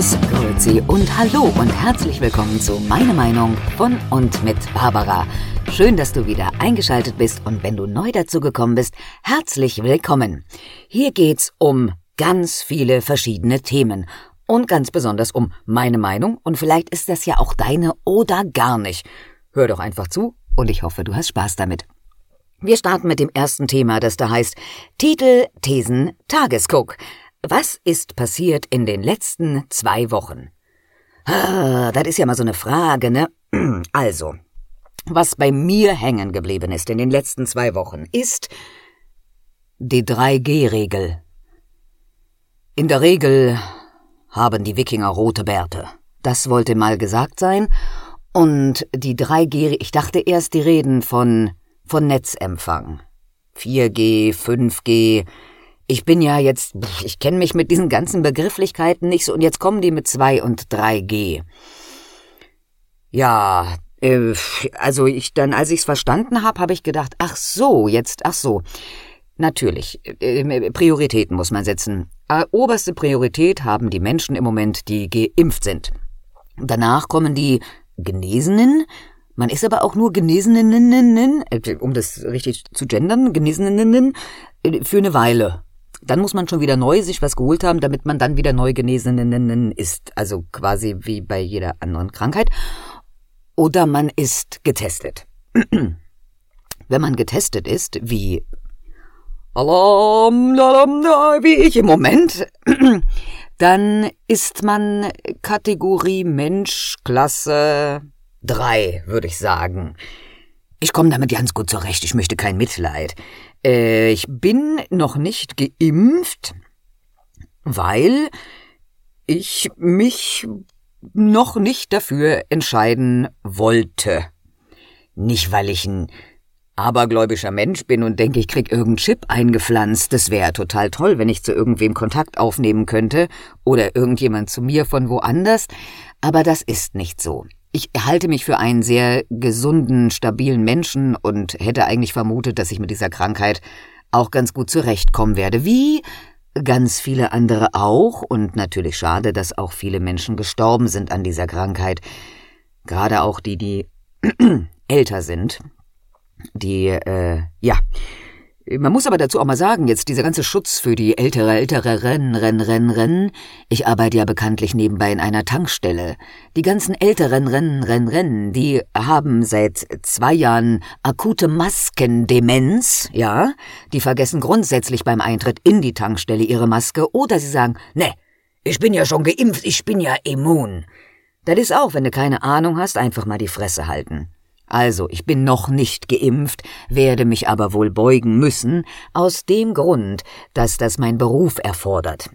Servus, Grüezi und Hallo und herzlich willkommen zu Meine Meinung von und mit Barbara. Schön, dass du wieder eingeschaltet bist und wenn du neu dazu gekommen bist, herzlich willkommen. Hier geht's um ganz viele verschiedene Themen und ganz besonders um meine Meinung und vielleicht ist das ja auch deine oder gar nicht. Hör doch einfach zu und ich hoffe, du hast Spaß damit. Wir starten mit dem ersten Thema, das da heißt Titel, Thesen, Tagesguck. Was ist passiert in den letzten zwei Wochen? Ah, das ist ja mal so eine Frage, ne? Also, was bei mir hängen geblieben ist in den letzten zwei Wochen, ist die 3G-Regel. In der Regel haben die Wikinger rote Bärte. Das wollte mal gesagt sein. Und die 3G, ich dachte erst, die reden von von Netzempfang. 4G, 5G. Ich bin ja jetzt, ich kenne mich mit diesen ganzen Begrifflichkeiten nicht so und jetzt kommen die mit 2 und 3G. Ja, äh, also ich dann, als ich's verstanden habe, habe ich gedacht, ach so, jetzt, ach so. Natürlich, äh, Prioritäten muss man setzen. Äh, oberste Priorität haben die Menschen im Moment, die geimpft sind. Danach kommen die Genesenen man ist aber auch nur Genesenen, äh, um das richtig zu gendern, Genesenen äh, für eine Weile. Dann muss man schon wieder neu sich was geholt haben, damit man dann wieder neu Genesenen ist. Also quasi wie bei jeder anderen Krankheit. Oder man ist getestet. Wenn man getestet ist, wie Alarm, Alarm, wie ich im Moment, dann ist man Kategorie Mensch, Klasse Drei, würde ich sagen. Ich komme damit ganz gut zurecht, ich möchte kein Mitleid. Äh, ich bin noch nicht geimpft, weil ich mich noch nicht dafür entscheiden wollte. Nicht, weil ich ein abergläubischer Mensch bin und denke, ich krieg irgendeinen Chip eingepflanzt. Das wäre total toll, wenn ich zu irgendwem Kontakt aufnehmen könnte oder irgendjemand zu mir von woanders. Aber das ist nicht so. Ich halte mich für einen sehr gesunden, stabilen Menschen und hätte eigentlich vermutet, dass ich mit dieser Krankheit auch ganz gut zurechtkommen werde, wie ganz viele andere auch, und natürlich schade, dass auch viele Menschen gestorben sind an dieser Krankheit, gerade auch die, die älter sind, die, äh, ja, man muss aber dazu auch mal sagen, jetzt dieser ganze Schutz für die ältere, ältere Renn, Renn, Renn, Renn. Ich arbeite ja bekanntlich nebenbei in einer Tankstelle. Die ganzen älteren Renn, Renn, Renn, die haben seit zwei Jahren akute Maskendemenz, ja? Die vergessen grundsätzlich beim Eintritt in die Tankstelle ihre Maske oder sie sagen, ne, ich bin ja schon geimpft, ich bin ja immun. Das ist auch, wenn du keine Ahnung hast, einfach mal die Fresse halten. Also, ich bin noch nicht geimpft, werde mich aber wohl beugen müssen, aus dem Grund, dass das mein Beruf erfordert.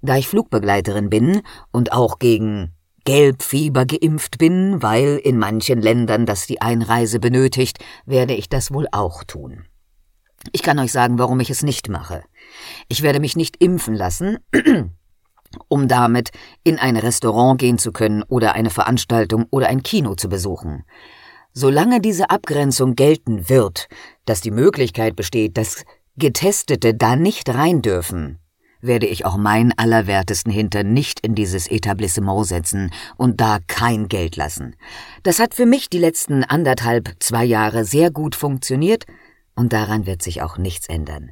Da ich Flugbegleiterin bin und auch gegen Gelbfieber geimpft bin, weil in manchen Ländern das die Einreise benötigt, werde ich das wohl auch tun. Ich kann euch sagen, warum ich es nicht mache. Ich werde mich nicht impfen lassen, um damit in ein Restaurant gehen zu können oder eine Veranstaltung oder ein Kino zu besuchen. Solange diese Abgrenzung gelten wird, dass die Möglichkeit besteht, dass Getestete da nicht rein dürfen, werde ich auch meinen allerwertesten Hintern nicht in dieses Etablissement setzen und da kein Geld lassen. Das hat für mich die letzten anderthalb, zwei Jahre sehr gut funktioniert und daran wird sich auch nichts ändern.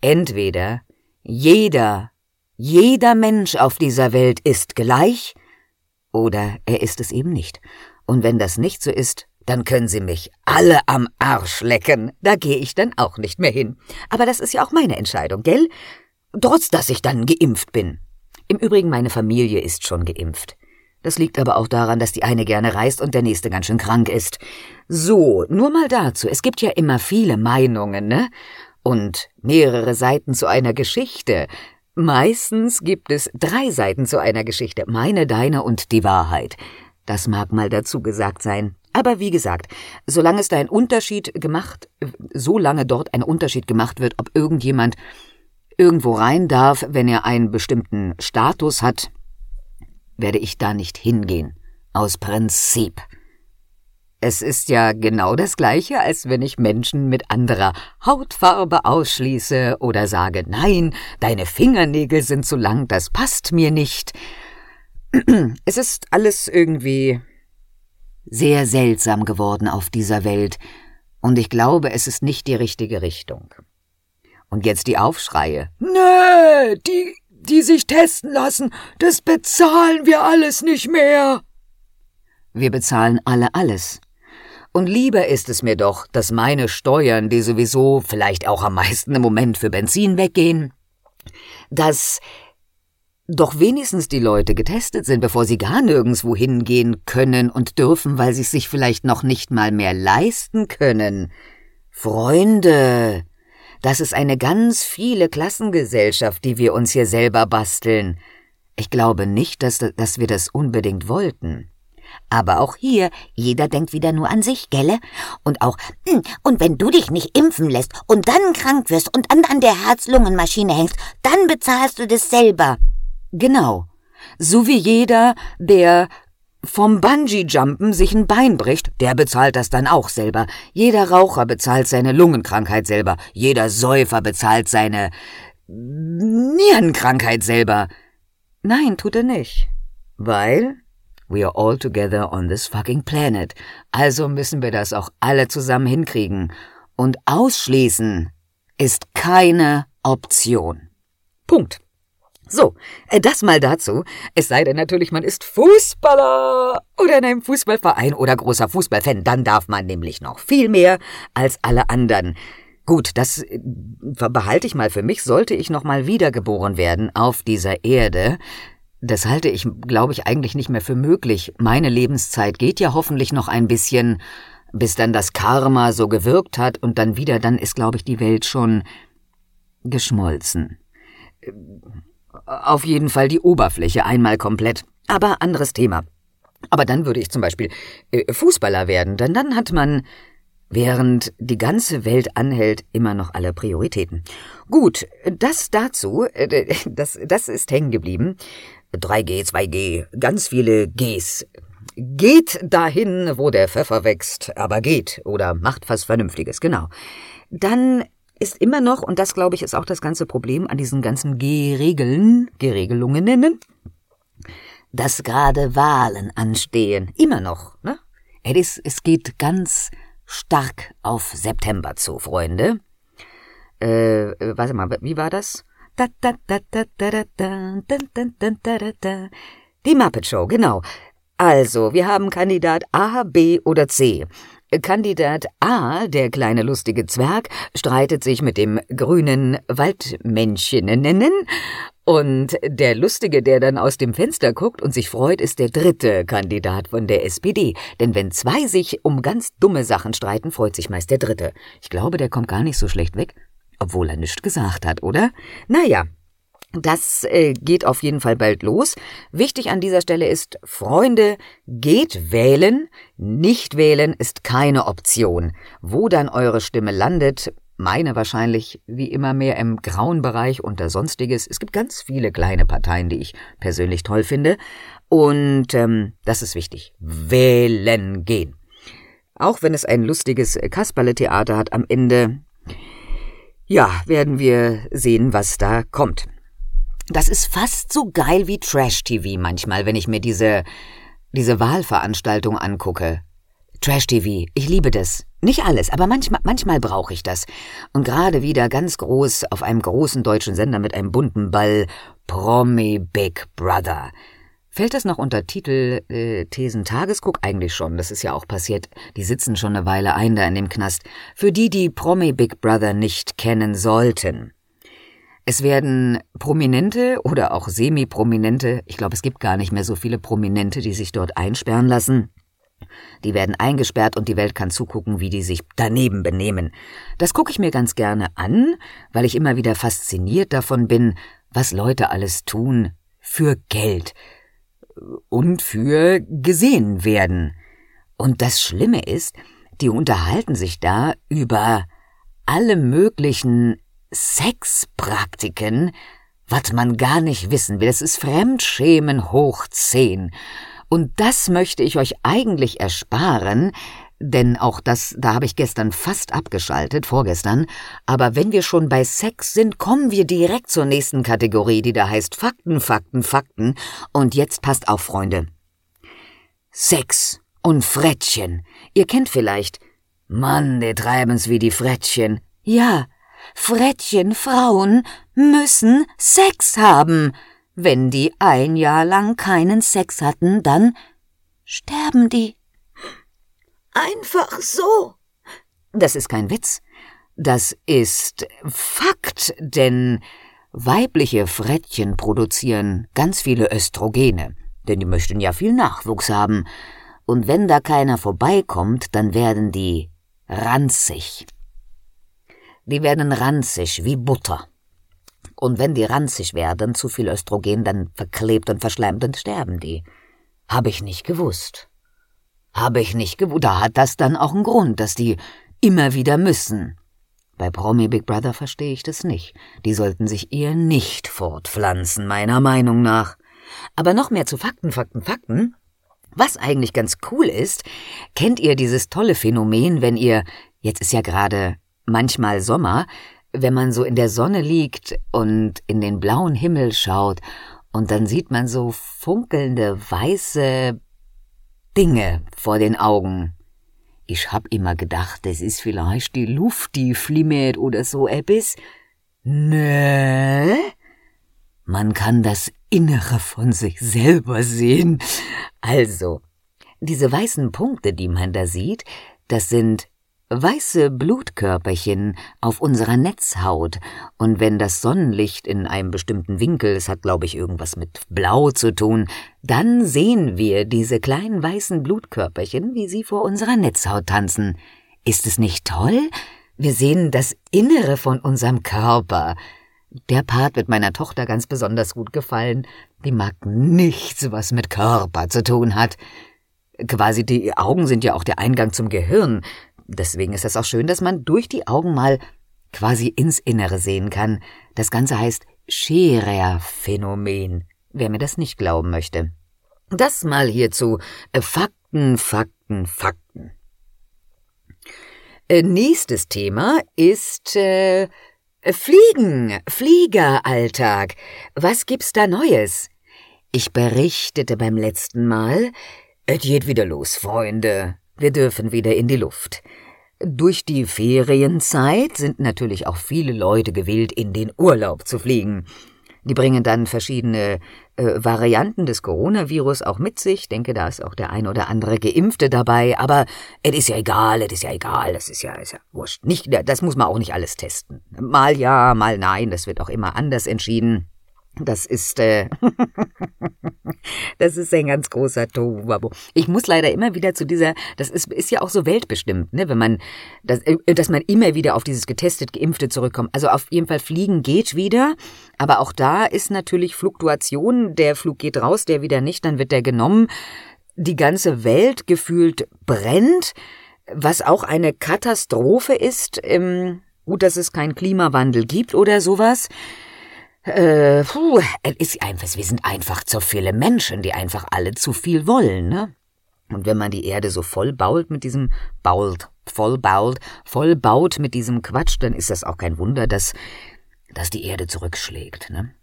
Entweder jeder, jeder Mensch auf dieser Welt ist gleich oder er ist es eben nicht. Und wenn das nicht so ist, dann können Sie mich alle am Arsch lecken. Da gehe ich dann auch nicht mehr hin. Aber das ist ja auch meine Entscheidung, gell? Trotz dass ich dann geimpft bin. Im Übrigen, meine Familie ist schon geimpft. Das liegt aber auch daran, dass die eine gerne reist und der nächste ganz schön krank ist. So, nur mal dazu. Es gibt ja immer viele Meinungen, ne? Und mehrere Seiten zu einer Geschichte. Meistens gibt es drei Seiten zu einer Geschichte. Meine, deine und die Wahrheit. Das mag mal dazu gesagt sein. Aber wie gesagt, solange es da ein Unterschied gemacht, solange dort ein Unterschied gemacht wird, ob irgendjemand irgendwo rein darf, wenn er einen bestimmten Status hat, werde ich da nicht hingehen. Aus Prinzip. Es ist ja genau das gleiche, als wenn ich Menschen mit anderer Hautfarbe ausschließe oder sage, nein, deine Fingernägel sind zu lang, das passt mir nicht. es ist alles irgendwie sehr seltsam geworden auf dieser Welt, und ich glaube, es ist nicht die richtige Richtung. Und jetzt die Aufschreie. Nee, die, die sich testen lassen, das bezahlen wir alles nicht mehr. Wir bezahlen alle alles. Und lieber ist es mir doch, dass meine Steuern, die sowieso vielleicht auch am meisten im Moment für Benzin weggehen, dass doch wenigstens die Leute getestet sind, bevor sie gar nirgendwo hingehen können und dürfen, weil sie es sich vielleicht noch nicht mal mehr leisten können. Freunde, das ist eine ganz viele Klassengesellschaft, die wir uns hier selber basteln. Ich glaube nicht, dass, dass wir das unbedingt wollten. Aber auch hier, jeder denkt wieder nur an sich, gelle? Und auch, hm, und wenn du dich nicht impfen lässt und dann krank wirst und dann an der Herz-Lungen-Maschine hängst, dann bezahlst du das selber. Genau. So wie jeder, der vom Bungee-Jumpen sich ein Bein bricht, der bezahlt das dann auch selber. Jeder Raucher bezahlt seine Lungenkrankheit selber. Jeder Säufer bezahlt seine Nierenkrankheit selber. Nein, tut er nicht. Weil we are all together on this fucking planet. Also müssen wir das auch alle zusammen hinkriegen. Und ausschließen ist keine Option. Punkt. So, äh, das mal dazu. Es sei denn natürlich, man ist Fußballer oder in einem Fußballverein oder großer Fußballfan. Dann darf man nämlich noch viel mehr als alle anderen. Gut, das äh, behalte ich mal für mich. Sollte ich noch mal wiedergeboren werden auf dieser Erde, das halte ich, glaube ich, eigentlich nicht mehr für möglich. Meine Lebenszeit geht ja hoffentlich noch ein bisschen, bis dann das Karma so gewirkt hat und dann wieder, dann ist, glaube ich, die Welt schon geschmolzen auf jeden Fall die Oberfläche einmal komplett. Aber anderes Thema. Aber dann würde ich zum Beispiel äh, Fußballer werden, denn dann hat man, während die ganze Welt anhält, immer noch alle Prioritäten. Gut, das dazu, äh, das, das ist hängen geblieben. 3G, 2G, ganz viele Gs. Geht dahin, wo der Pfeffer wächst, aber geht oder macht was Vernünftiges, genau. Dann ist immer noch, und das glaube ich ist auch das ganze Problem an diesen ganzen Geregeln, Geregelungen nennen, dass gerade Wahlen anstehen. Immer noch, ne? Es, es geht ganz stark auf September zu, Freunde. Äh, warte mal, wie war das? Die Muppet Show, genau. Also, wir haben Kandidat A, B oder C. Kandidat A, der kleine lustige Zwerg, streitet sich mit dem grünen Waldmänncheninnen und der Lustige, der dann aus dem Fenster guckt und sich freut, ist der dritte Kandidat von der SPD. Denn wenn zwei sich um ganz dumme Sachen streiten, freut sich meist der dritte. Ich glaube, der kommt gar nicht so schlecht weg, obwohl er nichts gesagt hat, oder? Naja, das äh, geht auf jeden Fall bald los. Wichtig an dieser Stelle ist, Freunde, geht wählen. Nicht wählen ist keine Option. Wo dann eure Stimme landet, meine wahrscheinlich wie immer mehr im grauen Bereich unter Sonstiges. Es gibt ganz viele kleine Parteien, die ich persönlich toll finde. Und ähm, das ist wichtig. Wählen gehen. Auch wenn es ein lustiges Kasperle-Theater hat am Ende, ja, werden wir sehen, was da kommt. Das ist fast so geil wie Trash-TV manchmal, wenn ich mir diese, diese Wahlveranstaltung angucke. Trash-TV, ich liebe das. Nicht alles, aber manchmal, manchmal brauche ich das. Und gerade wieder ganz groß auf einem großen deutschen Sender mit einem bunten Ball Promi Big Brother. Fällt das noch unter Titel äh, Thesen Tagesguck? Eigentlich schon, das ist ja auch passiert. Die sitzen schon eine Weile ein da in dem Knast. Für die, die Promi Big Brother nicht kennen sollten. Es werden Prominente oder auch Semi-Prominente, ich glaube, es gibt gar nicht mehr so viele Prominente, die sich dort einsperren lassen. Die werden eingesperrt und die Welt kann zugucken, wie die sich daneben benehmen. Das gucke ich mir ganz gerne an, weil ich immer wieder fasziniert davon bin, was Leute alles tun für Geld und für gesehen werden. Und das Schlimme ist, die unterhalten sich da über alle möglichen Sexpraktiken, was man gar nicht wissen will. Es ist Fremdschämen hoch zehn. Und das möchte ich euch eigentlich ersparen, denn auch das, da habe ich gestern fast abgeschaltet, vorgestern. Aber wenn wir schon bei Sex sind, kommen wir direkt zur nächsten Kategorie, die da heißt Fakten, Fakten, Fakten. Und jetzt passt auf, Freunde. Sex und Frettchen. Ihr kennt vielleicht. Mann, die treiben's wie die Frettchen. Ja, Frettchen, Frauen müssen Sex haben. Wenn die ein Jahr lang keinen Sex hatten, dann sterben die. Einfach so. Das ist kein Witz. Das ist Fakt, denn weibliche Frettchen produzieren ganz viele Östrogene, denn die möchten ja viel Nachwuchs haben. Und wenn da keiner vorbeikommt, dann werden die ranzig. Die werden ranzig wie Butter. Und wenn die ranzig werden, zu viel Östrogen, dann verklebt und verschleimt und sterben die. Hab ich nicht gewusst. Habe ich nicht gewusst. Da hat das dann auch einen Grund, dass die immer wieder müssen. Bei Promi Big Brother verstehe ich das nicht. Die sollten sich eher nicht fortpflanzen, meiner Meinung nach. Aber noch mehr zu Fakten, Fakten, Fakten. Was eigentlich ganz cool ist, kennt ihr dieses tolle Phänomen, wenn ihr, jetzt ist ja gerade manchmal Sommer, wenn man so in der Sonne liegt und in den blauen Himmel schaut und dann sieht man so funkelnde weiße Dinge vor den Augen. Ich hab immer gedacht, das ist vielleicht die Luft, die flimmert oder so etwas. Nö. Man kann das Innere von sich selber sehen. Also, diese weißen Punkte, die man da sieht, das sind weiße Blutkörperchen auf unserer Netzhaut, und wenn das Sonnenlicht in einem bestimmten Winkel, es hat, glaube ich, irgendwas mit Blau zu tun, dann sehen wir diese kleinen weißen Blutkörperchen, wie sie vor unserer Netzhaut tanzen. Ist es nicht toll? Wir sehen das Innere von unserem Körper. Der Part wird meiner Tochter ganz besonders gut gefallen. Die mag nichts, was mit Körper zu tun hat. Quasi die Augen sind ja auch der Eingang zum Gehirn. Deswegen ist es auch schön, dass man durch die Augen mal quasi ins Innere sehen kann. Das Ganze heißt Scherer-Phänomen, wer mir das nicht glauben möchte. Das mal hierzu. Äh, Fakten, Fakten, Fakten. Äh, nächstes Thema ist äh, Fliegen, Fliegeralltag. Was gibt's da Neues? Ich berichtete beim letzten Mal. Es geht wieder los, Freunde. Wir dürfen wieder in die Luft. Durch die Ferienzeit sind natürlich auch viele Leute gewillt, in den Urlaub zu fliegen. Die bringen dann verschiedene äh, Varianten des Coronavirus auch mit sich. Ich denke, da ist auch der ein oder andere Geimpfte dabei. Aber es ist ja egal, es ist ja egal, das ist ja, ist ja wurscht. Nicht, das muss man auch nicht alles testen. Mal ja, mal nein, das wird auch immer anders entschieden. Das ist, äh, das ist ein ganz großer Tohuwabo. Ich muss leider immer wieder zu dieser, das ist, ist ja auch so weltbestimmt, ne, wenn man, das, äh, dass man immer wieder auf dieses getestet, geimpfte zurückkommt. Also auf jeden Fall fliegen geht wieder, aber auch da ist natürlich Fluktuation. Der Flug geht raus, der wieder nicht, dann wird der genommen. Die ganze Welt gefühlt brennt, was auch eine Katastrophe ist. Ähm, gut, dass es keinen Klimawandel gibt oder sowas. Äh, puh, es ist einfach, wir sind einfach zu viele Menschen, die einfach alle zu viel wollen, ne? Und wenn man die Erde so voll baut mit diesem, bault, voll baut, voll baut mit diesem Quatsch, dann ist das auch kein Wunder, dass, dass die Erde zurückschlägt, ne?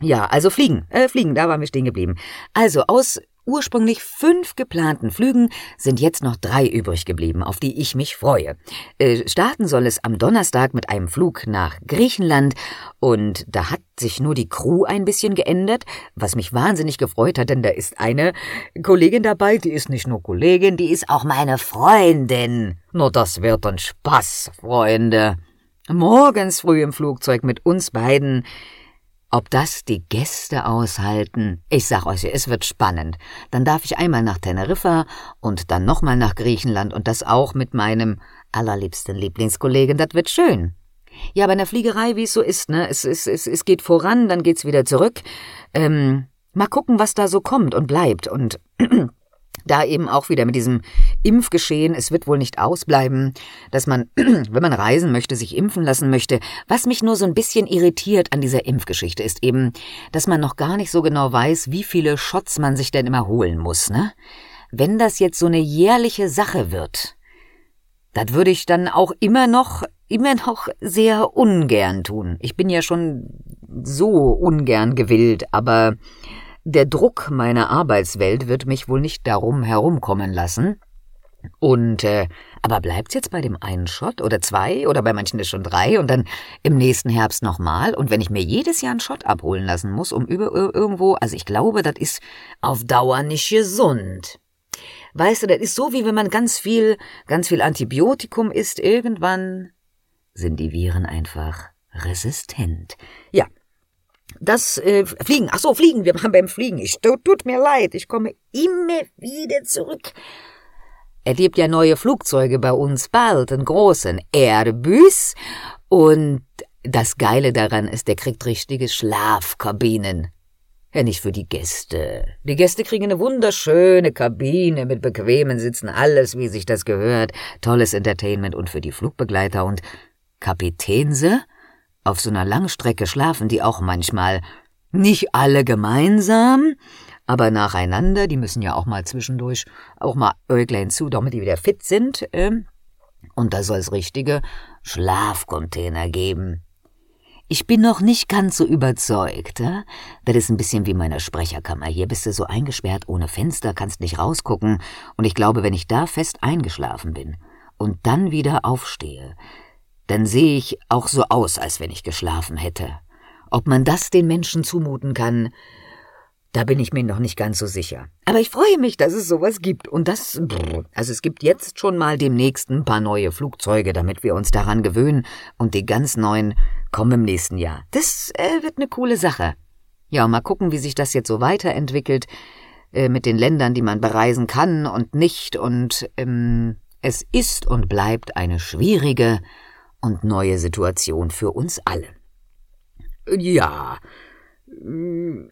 Ja, also fliegen, äh, fliegen, da waren wir stehen geblieben. Also aus ursprünglich fünf geplanten Flügen sind jetzt noch drei übrig geblieben, auf die ich mich freue. Äh, starten soll es am Donnerstag mit einem Flug nach Griechenland und da hat sich nur die Crew ein bisschen geändert, was mich wahnsinnig gefreut hat, denn da ist eine Kollegin dabei, die ist nicht nur Kollegin, die ist auch meine Freundin. Nur das wird ein Spaß, Freunde. Morgens früh im Flugzeug mit uns beiden ob das die Gäste aushalten? Ich sag euch, es wird spannend. Dann darf ich einmal nach Teneriffa und dann nochmal nach Griechenland und das auch mit meinem allerliebsten Lieblingskollegen. Das wird schön. Ja, bei einer Fliegerei, wie es so ist, ne? Es, es, es, es geht voran, dann geht's wieder zurück. Ähm, mal gucken, was da so kommt und bleibt. Und da eben auch wieder mit diesem Impfgeschehen, es wird wohl nicht ausbleiben, dass man, wenn man reisen möchte, sich impfen lassen möchte. Was mich nur so ein bisschen irritiert an dieser Impfgeschichte ist eben, dass man noch gar nicht so genau weiß, wie viele Shots man sich denn immer holen muss, ne? Wenn das jetzt so eine jährliche Sache wird, Das würde ich dann auch immer noch, immer noch sehr ungern tun. Ich bin ja schon so ungern gewillt, aber der Druck meiner Arbeitswelt wird mich wohl nicht darum herumkommen lassen. Und, äh, aber bleibt's jetzt bei dem einen Shot oder zwei oder bei manchen ist schon drei und dann im nächsten Herbst nochmal? Und wenn ich mir jedes Jahr einen Shot abholen lassen muss, um über irgendwo, also ich glaube, das ist auf Dauer nicht gesund. Weißt du, das ist so, wie wenn man ganz viel, ganz viel Antibiotikum isst. Irgendwann sind die Viren einfach resistent. Ja. Das äh, Fliegen, ach so, Fliegen, wir waren beim Fliegen. Ich, tut, mir leid, ich komme immer wieder zurück. Er gibt ja neue Flugzeuge bei uns bald, einen großen Airbus. Und das Geile daran ist, der kriegt richtige Schlafkabinen. Ja, nicht für die Gäste. Die Gäste kriegen eine wunderschöne Kabine mit bequemen Sitzen, alles, wie sich das gehört, tolles Entertainment und für die Flugbegleiter und Kapitänse? Auf so einer Langstrecke schlafen die auch manchmal. Nicht alle gemeinsam, aber nacheinander, die müssen ja auch mal zwischendurch auch mal Äuglein zu, damit die wieder fit sind. Ähm. Und da soll es richtige Schlafcontainer geben. Ich bin noch nicht ganz so überzeugt. Äh? Das ist ein bisschen wie meine Sprecherkammer. Hier bist du so eingesperrt ohne Fenster, kannst nicht rausgucken. Und ich glaube, wenn ich da fest eingeschlafen bin und dann wieder aufstehe, dann sehe ich auch so aus, als wenn ich geschlafen hätte. Ob man das den Menschen zumuten kann, da bin ich mir noch nicht ganz so sicher. Aber ich freue mich, dass es sowas gibt. Und das, also es gibt jetzt schon mal demnächst ein paar neue Flugzeuge, damit wir uns daran gewöhnen. Und die ganz neuen kommen im nächsten Jahr. Das äh, wird eine coole Sache. Ja, mal gucken, wie sich das jetzt so weiterentwickelt äh, mit den Ländern, die man bereisen kann und nicht. Und ähm, es ist und bleibt eine schwierige und neue Situation für uns alle. Ja,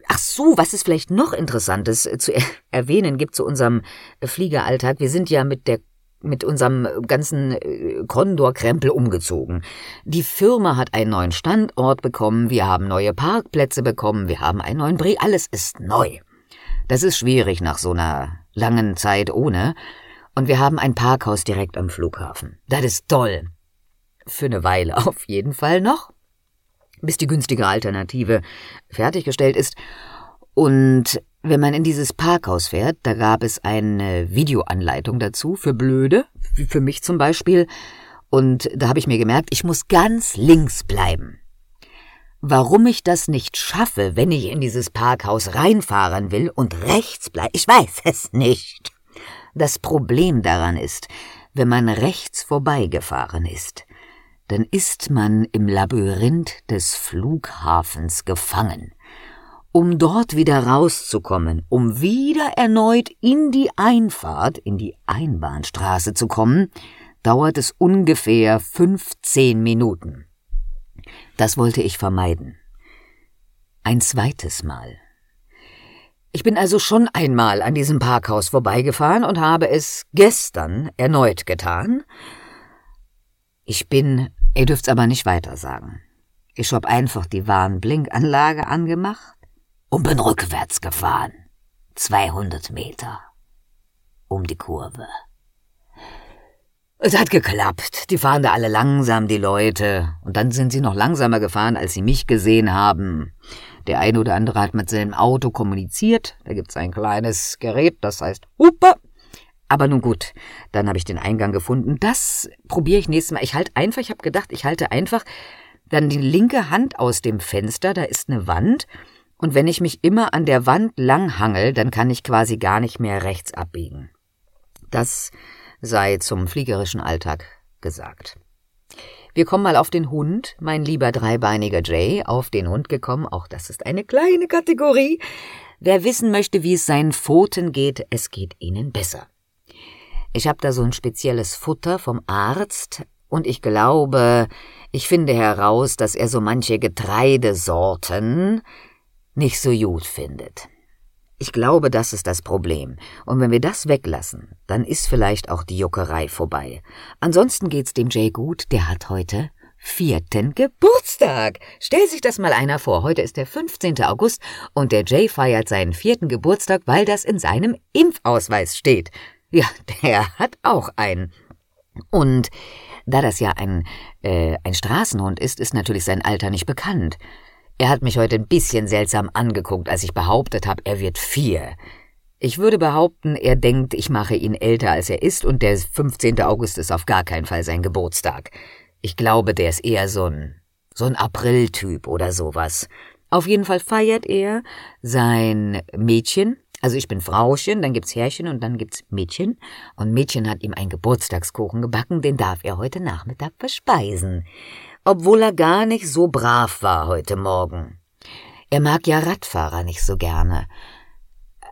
Ach so, was es vielleicht noch Interessantes äh, zu erwähnen gibt zu unserem äh, Fliegeralltag. Wir sind ja mit der mit unserem ganzen äh, Condor-Krempel umgezogen. Die Firma hat einen neuen Standort bekommen, wir haben neue Parkplätze bekommen, wir haben einen neuen Bre, alles ist neu. Das ist schwierig nach so einer langen Zeit ohne. Und wir haben ein Parkhaus direkt am Flughafen. Das ist toll. Für eine Weile auf jeden Fall noch bis die günstige Alternative fertiggestellt ist. Und wenn man in dieses Parkhaus fährt, da gab es eine Videoanleitung dazu für Blöde, für mich zum Beispiel. Und da habe ich mir gemerkt, ich muss ganz links bleiben. Warum ich das nicht schaffe, wenn ich in dieses Parkhaus reinfahren will und rechts bleibe, ich weiß es nicht. Das Problem daran ist, wenn man rechts vorbeigefahren ist, dann ist man im Labyrinth des Flughafens gefangen. Um dort wieder rauszukommen, um wieder erneut in die Einfahrt, in die Einbahnstraße zu kommen, dauert es ungefähr 15 Minuten. Das wollte ich vermeiden. Ein zweites Mal. Ich bin also schon einmal an diesem Parkhaus vorbeigefahren und habe es gestern erneut getan. Ich bin Ihr dürft's aber nicht weiter sagen. Ich hab einfach die Warnblinkanlage angemacht und bin rückwärts gefahren. 200 Meter. Um die Kurve. Es hat geklappt. Die fahren da alle langsam, die Leute. Und dann sind sie noch langsamer gefahren, als sie mich gesehen haben. Der eine oder andere hat mit seinem Auto kommuniziert. Da gibt's ein kleines Gerät, das heißt Hupe. Aber nun gut, dann habe ich den Eingang gefunden. Das probiere ich nächstes Mal. Ich halte einfach, ich habe gedacht, ich halte einfach dann die linke Hand aus dem Fenster, da ist eine Wand, und wenn ich mich immer an der Wand langhangel, dann kann ich quasi gar nicht mehr rechts abbiegen. Das sei zum fliegerischen Alltag gesagt. Wir kommen mal auf den Hund, mein lieber dreibeiniger Jay, auf den Hund gekommen, auch das ist eine kleine Kategorie. Wer wissen möchte, wie es seinen Pfoten geht, es geht ihnen besser. Ich habe da so ein spezielles Futter vom Arzt und ich glaube, ich finde heraus, dass er so manche Getreidesorten nicht so gut findet. Ich glaube, das ist das Problem. Und wenn wir das weglassen, dann ist vielleicht auch die Juckerei vorbei. Ansonsten geht's dem Jay gut, der hat heute vierten Geburtstag. Stell sich das mal einer vor. Heute ist der 15. August und der Jay feiert seinen vierten Geburtstag, weil das in seinem Impfausweis steht. Ja, der hat auch einen. Und da das ja ein, äh, ein Straßenhund ist, ist natürlich sein Alter nicht bekannt. Er hat mich heute ein bisschen seltsam angeguckt, als ich behauptet habe, er wird vier. Ich würde behaupten, er denkt, ich mache ihn älter als er ist und der 15. August ist auf gar keinen Fall sein Geburtstag. Ich glaube, der ist eher so ein, so ein Apriltyp oder sowas. Auf jeden Fall feiert er sein Mädchen, also ich bin Frauchen, dann gibt's Herrchen und dann gibt's Mädchen. Und Mädchen hat ihm einen Geburtstagskuchen gebacken, den darf er heute Nachmittag verspeisen. Obwohl er gar nicht so brav war heute Morgen. Er mag ja Radfahrer nicht so gerne.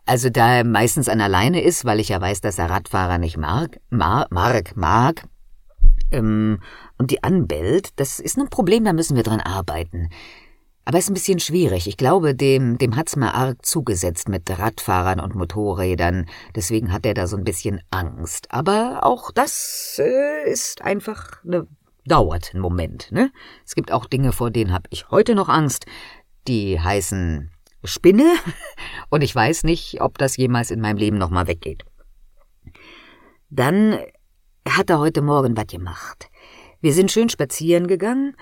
Also da er meistens an alleine ist, weil ich ja weiß, dass er Radfahrer nicht mag, mag, mag, mag, ähm, und die anbellt, das ist ein Problem, da müssen wir dran arbeiten. Aber es ist ein bisschen schwierig. Ich glaube, dem, dem hat's mal arg zugesetzt mit Radfahrern und Motorrädern. Deswegen hat er da so ein bisschen Angst. Aber auch das äh, ist einfach ne, dauert einen Moment. Ne? Es gibt auch Dinge, vor denen habe ich heute noch Angst. Die heißen Spinne. Und ich weiß nicht, ob das jemals in meinem Leben nochmal weggeht. Dann hat er heute Morgen was gemacht. Wir sind schön spazieren gegangen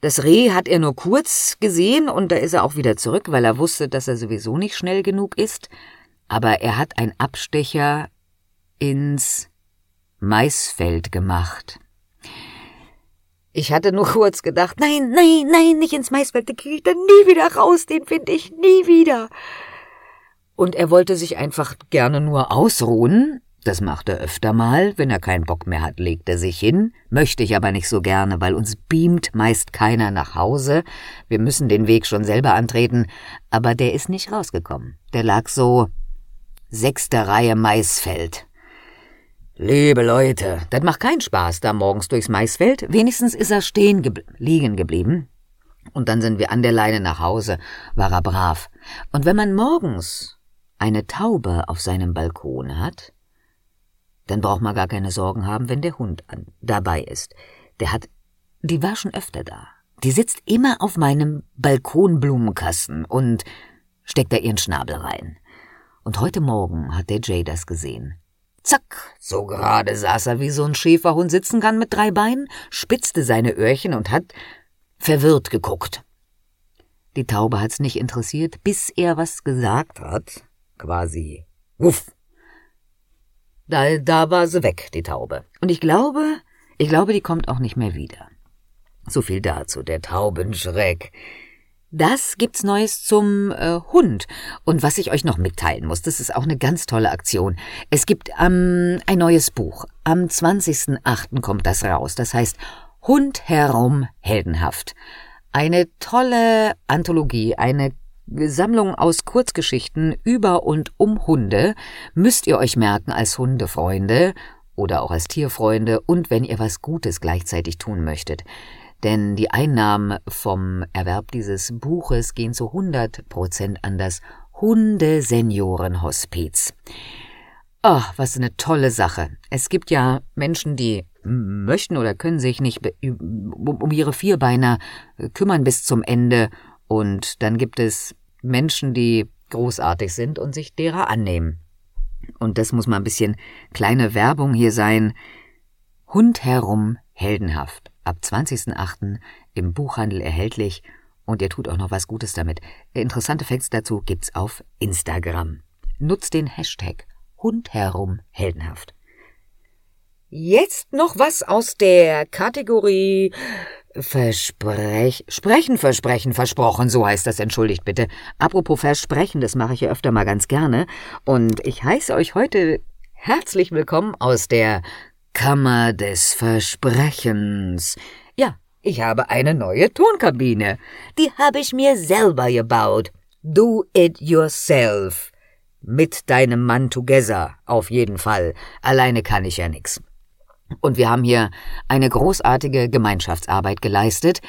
das Reh hat er nur kurz gesehen und da ist er auch wieder zurück, weil er wusste, dass er sowieso nicht schnell genug ist. Aber er hat einen Abstecher ins Maisfeld gemacht. Ich hatte nur kurz gedacht, nein, nein, nein, nicht ins Maisfeld, den kriege ich dann nie wieder raus, den finde ich nie wieder. Und er wollte sich einfach gerne nur ausruhen, das macht er öfter mal, wenn er keinen Bock mehr hat, legt er sich hin, möchte ich aber nicht so gerne, weil uns beamt meist keiner nach Hause. Wir müssen den Weg schon selber antreten, aber der ist nicht rausgekommen. Der lag so sechste Reihe Maisfeld. Liebe Leute, das macht keinen Spaß, da morgens durchs Maisfeld. Wenigstens ist er stehen gebl liegen geblieben. Und dann sind wir an der Leine nach Hause, war er brav. Und wenn man morgens eine Taube auf seinem Balkon hat, dann braucht man gar keine Sorgen haben, wenn der Hund an, dabei ist. Der hat, die war schon öfter da. Die sitzt immer auf meinem Balkonblumenkasten und steckt da ihren Schnabel rein. Und heute Morgen hat der Jay das gesehen. Zack, so gerade saß er, wie so ein Schäferhund sitzen kann mit drei Beinen, spitzte seine Öhrchen und hat verwirrt geguckt. Die Taube hat's nicht interessiert, bis er was gesagt hat, quasi Wuff, da, da war sie weg, die Taube. Und ich glaube, ich glaube, die kommt auch nicht mehr wieder. So viel dazu, der Taubenschreck. Das gibt's Neues zum äh, Hund. Und was ich euch noch mitteilen muss, das ist auch eine ganz tolle Aktion. Es gibt ähm, ein neues Buch. Am 20.08. kommt das raus. Das heißt Hund herum heldenhaft. Eine tolle Anthologie, eine Sammlung aus Kurzgeschichten über und um Hunde müsst ihr euch merken als Hundefreunde oder auch als Tierfreunde und wenn ihr was Gutes gleichzeitig tun möchtet. Denn die Einnahmen vom Erwerb dieses Buches gehen zu 100 Prozent an das Hundeseniorenhospiz. Oh, was eine tolle Sache. Es gibt ja Menschen, die möchten oder können sich nicht um ihre Vierbeiner kümmern bis zum Ende. Und dann gibt es Menschen, die großartig sind und sich derer annehmen. Und das muss mal ein bisschen kleine Werbung hier sein. Hund herum heldenhaft. Ab 20.08. im Buchhandel erhältlich und ihr tut auch noch was Gutes damit. Interessante Facts dazu gibt's auf Instagram. Nutzt den Hashtag Hund herum heldenhaft. Jetzt noch was aus der Kategorie Versprech, Sprechen, Versprechen, versprochen, so heißt das, entschuldigt bitte. Apropos Versprechen, das mache ich ja öfter mal ganz gerne. Und ich heiße euch heute herzlich willkommen aus der Kammer des Versprechens. Ja, ich habe eine neue Tonkabine. Die habe ich mir selber gebaut. Do it yourself. Mit deinem Mann together, auf jeden Fall. Alleine kann ich ja nix. Und wir haben hier eine großartige Gemeinschaftsarbeit geleistet.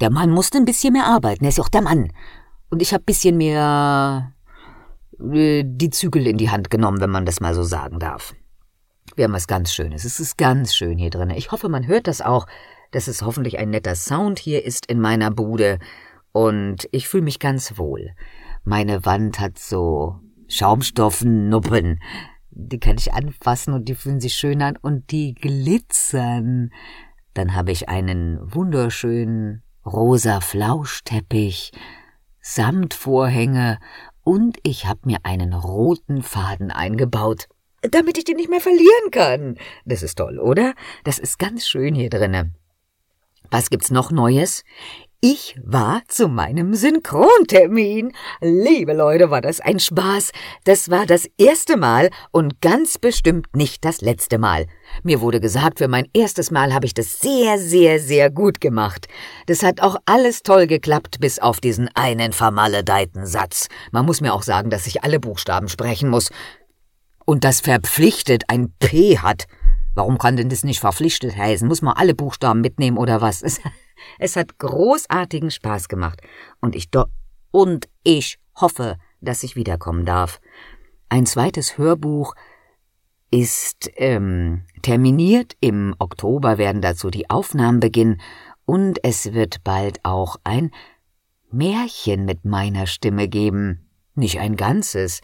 Der Mann musste ein bisschen mehr arbeiten, er ist ja auch der Mann. Und ich habe ein bisschen mehr äh, die Zügel in die Hand genommen, wenn man das mal so sagen darf. Wir haben was ganz Schönes. Es ist ganz schön hier drin. Ich hoffe, man hört das auch, dass es hoffentlich ein netter Sound hier ist in meiner Bude. Und ich fühle mich ganz wohl. Meine Wand hat so Schaumstoffnuppen. Die kann ich anfassen und die fühlen sich schön an und die glitzern. Dann habe ich einen wunderschönen rosa Flauschteppich, Samtvorhänge und ich habe mir einen roten Faden eingebaut, damit ich den nicht mehr verlieren kann. Das ist toll, oder? Das ist ganz schön hier drinnen. Was gibt's noch Neues? Ich war zu meinem Synchrontermin. Liebe Leute, war das ein Spaß. Das war das erste Mal und ganz bestimmt nicht das letzte Mal. Mir wurde gesagt, für mein erstes Mal habe ich das sehr, sehr, sehr gut gemacht. Das hat auch alles toll geklappt, bis auf diesen einen vermaledeiten Satz. Man muss mir auch sagen, dass ich alle Buchstaben sprechen muss. Und das verpflichtet ein P hat. Warum kann denn das nicht verpflichtet heißen? Muss man alle Buchstaben mitnehmen oder was? Es hat großartigen Spaß gemacht und ich do und ich hoffe, dass ich wiederkommen darf. Ein zweites Hörbuch ist ähm, terminiert. Im Oktober werden dazu die Aufnahmen beginnen und es wird bald auch ein Märchen mit meiner Stimme geben. Nicht ein ganzes,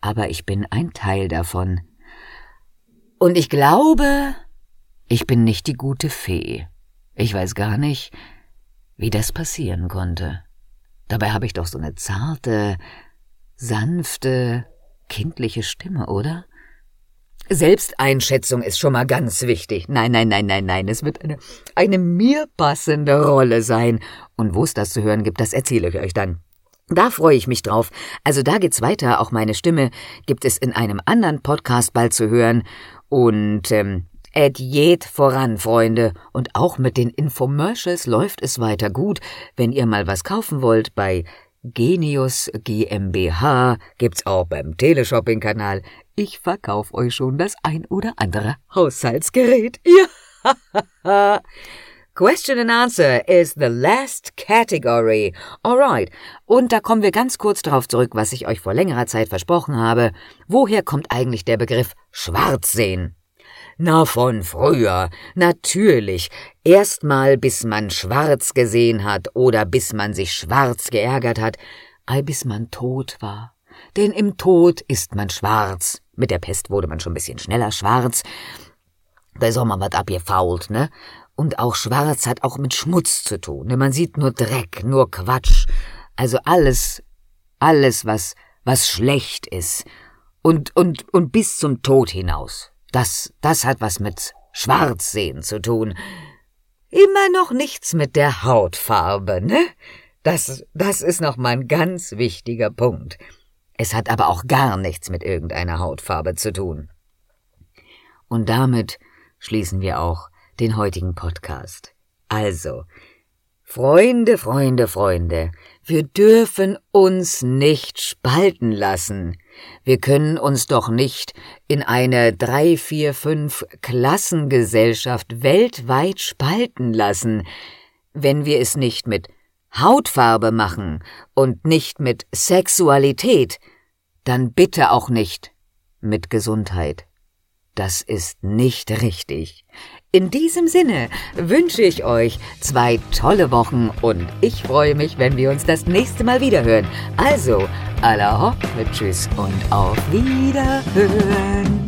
aber ich bin ein Teil davon. Und ich glaube, ich bin nicht die gute Fee. Ich weiß gar nicht, wie das passieren konnte. Dabei habe ich doch so eine zarte, sanfte, kindliche Stimme, oder? Selbsteinschätzung ist schon mal ganz wichtig. Nein, nein, nein, nein, nein. Es wird eine, eine mir passende Rolle sein. Und wo es das zu hören gibt, das erzähle ich euch dann. Da freue ich mich drauf. Also da geht's weiter. Auch meine Stimme gibt es in einem anderen Podcast bald zu hören. Und ähm, Geht voran, Freunde. Und auch mit den Infomercials läuft es weiter gut. Wenn ihr mal was kaufen wollt bei Genius GmbH, gibt's auch beim Teleshopping-Kanal. Ich verkauf euch schon das ein oder andere Haushaltsgerät. Ja. Question and Answer is the last category. Alright. Und da kommen wir ganz kurz darauf zurück, was ich euch vor längerer Zeit versprochen habe. Woher kommt eigentlich der Begriff Schwarzsehen? Na, von früher. Natürlich. Erstmal, bis man schwarz gesehen hat oder bis man sich schwarz geärgert hat, all bis man tot war. Denn im Tod ist man schwarz. Mit der Pest wurde man schon ein bisschen schneller schwarz. Auch mal was abgefault, ne? Und auch schwarz hat auch mit Schmutz zu tun. Ne? Man sieht nur Dreck, nur Quatsch. Also alles, alles, was, was schlecht ist. Und, und, und bis zum Tod hinaus. Das, das hat was mit Schwarzsehen zu tun. Immer noch nichts mit der Hautfarbe, ne? Das, das ist noch mal ein ganz wichtiger Punkt. Es hat aber auch gar nichts mit irgendeiner Hautfarbe zu tun. Und damit schließen wir auch den heutigen Podcast. Also, Freunde, Freunde, Freunde, wir dürfen uns nicht spalten lassen. Wir können uns doch nicht in eine drei, vier, fünf Klassengesellschaft weltweit spalten lassen, wenn wir es nicht mit Hautfarbe machen und nicht mit Sexualität, dann bitte auch nicht mit Gesundheit. Das ist nicht richtig. In diesem Sinne wünsche ich euch zwei tolle Wochen und ich freue mich, wenn wir uns das nächste Mal wiederhören. Also, aller Hopp, tschüss und auf Wiederhören.